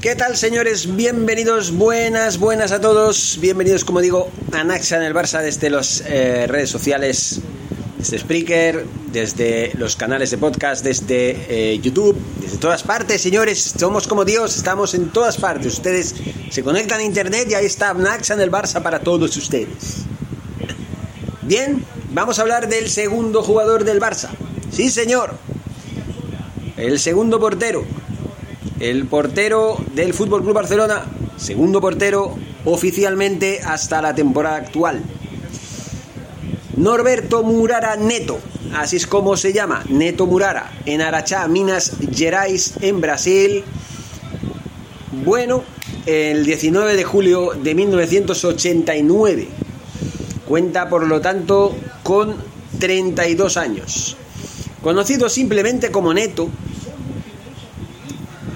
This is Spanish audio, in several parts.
¿Qué tal, señores? Bienvenidos, buenas, buenas a todos. Bienvenidos, como digo, a Naxa en el Barça desde las eh, redes sociales, desde Spreaker, desde los canales de podcast, desde eh, YouTube, desde todas partes, señores. Somos como Dios, estamos en todas partes. Ustedes se conectan a internet y ahí está Naxa en el Barça para todos ustedes. Bien, vamos a hablar del segundo jugador del Barça. Sí, señor. El segundo portero, el portero del Fútbol Club Barcelona, segundo portero oficialmente hasta la temporada actual. Norberto Murara Neto, así es como se llama, Neto Murara, en Arachá, Minas Gerais, en Brasil. Bueno, el 19 de julio de 1989. Cuenta, por lo tanto, con 32 años. Conocido simplemente como Neto,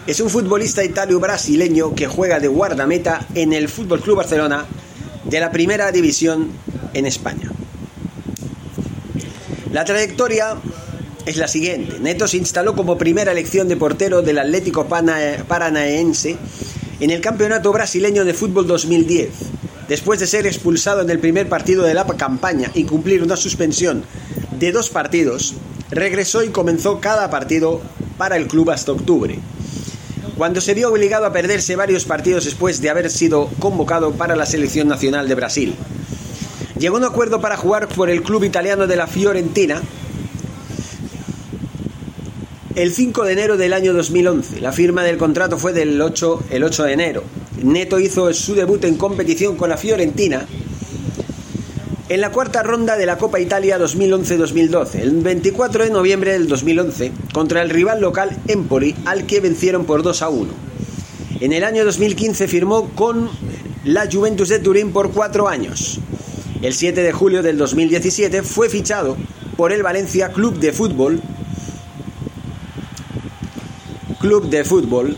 es un futbolista italio-brasileño que juega de guardameta en el Fútbol Club Barcelona de la Primera División en España. La trayectoria es la siguiente. Neto se instaló como primera elección de portero del Atlético Paranaense en el Campeonato Brasileño de Fútbol 2010. Después de ser expulsado en el primer partido de la campaña y cumplir una suspensión de dos partidos, regresó y comenzó cada partido para el club hasta octubre cuando se vio obligado a perderse varios partidos después de haber sido convocado para la selección nacional de Brasil. Llegó a un acuerdo para jugar por el club italiano de la Fiorentina el 5 de enero del año 2011. La firma del contrato fue del 8, el 8 de enero. Neto hizo su debut en competición con la Fiorentina en la cuarta ronda de la Copa Italia 2011-2012, el 24 de noviembre del 2011, contra el rival local Empoli, al que vencieron por 2 a 1. En el año 2015 firmó con la Juventus de Turín por cuatro años. El 7 de julio del 2017 fue fichado por el Valencia Club de Fútbol. Club de Fútbol.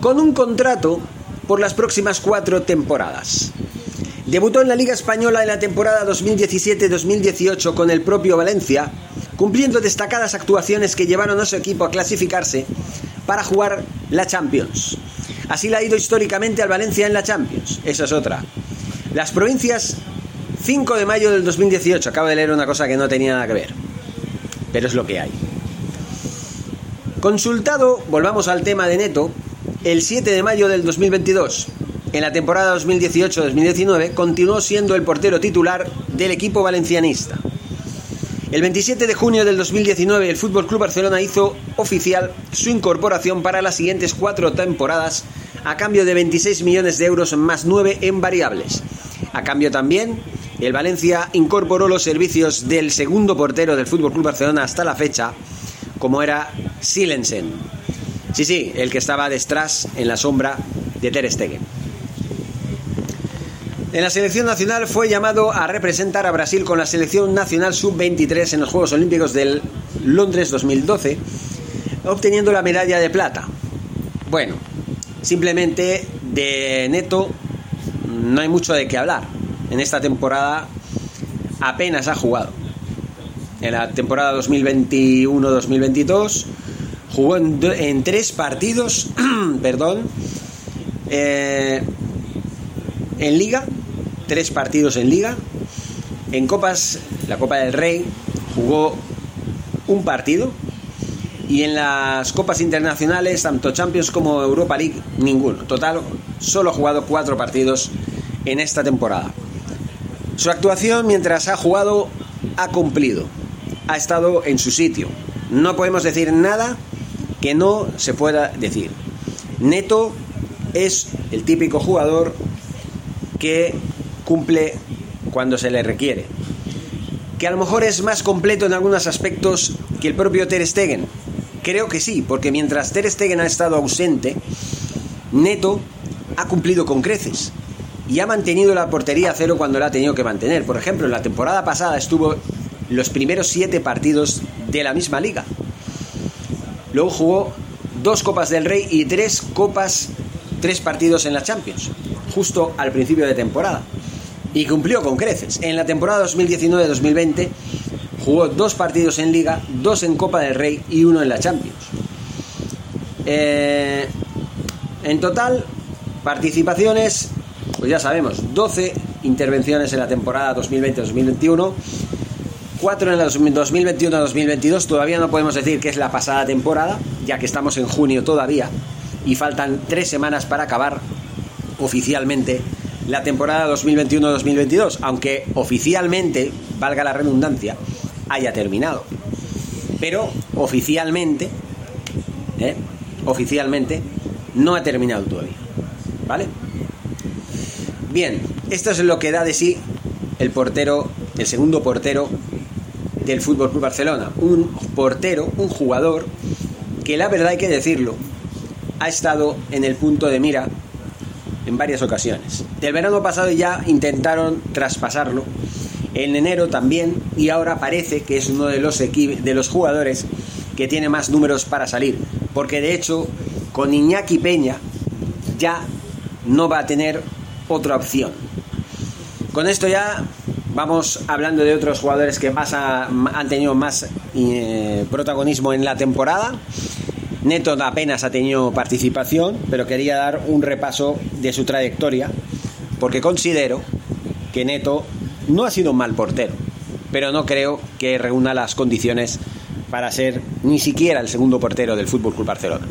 Con un contrato por las próximas cuatro temporadas. Debutó en la Liga Española en la temporada 2017-2018 con el propio Valencia, cumpliendo destacadas actuaciones que llevaron a su equipo a clasificarse para jugar la Champions. Así le ha ido históricamente al Valencia en la Champions. Esa es otra. Las provincias 5 de mayo del 2018. Acabo de leer una cosa que no tenía nada que ver. Pero es lo que hay. Consultado, volvamos al tema de Neto, el 7 de mayo del 2022. En la temporada 2018-2019 continuó siendo el portero titular del equipo valencianista. El 27 de junio del 2019 el Fútbol Club Barcelona hizo oficial su incorporación para las siguientes cuatro temporadas a cambio de 26 millones de euros más 9 en variables. A cambio también, el Valencia incorporó los servicios del segundo portero del Fútbol Club Barcelona hasta la fecha, como era Silensen. Sí, sí, el que estaba detrás en la sombra de Ter Stegen. En la selección nacional fue llamado a representar a Brasil con la selección nacional sub-23 en los Juegos Olímpicos del Londres 2012, obteniendo la medalla de plata. Bueno, simplemente de neto no hay mucho de qué hablar. En esta temporada apenas ha jugado. En la temporada 2021-2022 jugó en, tres partidos, perdón, eh, en liga, tres partidos en liga, en copas, la Copa del Rey, jugó un partido y en las copas internacionales, tanto Champions como Europa League, ninguno. Total, solo ha jugado cuatro partidos en esta temporada. Su actuación mientras ha jugado ha cumplido, ha estado en su sitio. No podemos decir nada que no se pueda decir. Neto es el típico jugador que cumple cuando se le requiere. Que a lo mejor es más completo en algunos aspectos que el propio Ter Stegen, Creo que sí, porque mientras Ter Stegen ha estado ausente, Neto ha cumplido con creces y ha mantenido la portería a cero cuando la ha tenido que mantener. Por ejemplo, en la temporada pasada estuvo los primeros siete partidos de la misma liga. Luego jugó dos Copas del Rey y tres Copas, tres partidos en la Champions, justo al principio de temporada. Y cumplió con creces. En la temporada 2019-2020 Jugó dos partidos en Liga, dos en Copa del Rey y uno en la Champions. Eh, en total, participaciones, pues ya sabemos, 12 intervenciones en la temporada 2020-2021, 4 en la 2021-2022, todavía no podemos decir que es la pasada temporada, ya que estamos en junio todavía y faltan 3 semanas para acabar oficialmente la temporada 2021-2022, aunque oficialmente, valga la redundancia, haya terminado. Pero oficialmente, ¿eh? oficialmente, no ha terminado todavía. ¿Vale? Bien, esto es lo que da de sí el portero, el segundo portero del Fútbol Club Barcelona. Un portero, un jugador que la verdad hay que decirlo, ha estado en el punto de mira en varias ocasiones. Del verano pasado ya intentaron traspasarlo en enero también y ahora parece que es uno de los, de los jugadores que tiene más números para salir. Porque de hecho, con Iñaki Peña ya no va a tener otra opción. Con esto ya vamos hablando de otros jugadores que más han tenido más eh, protagonismo en la temporada. Neto apenas ha tenido participación, pero quería dar un repaso de su trayectoria, porque considero que Neto no ha sido un mal portero, pero no creo que reúna las condiciones para ser ni siquiera el segundo portero del Fútbol Club Barcelona.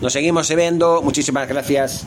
Nos seguimos viendo, muchísimas gracias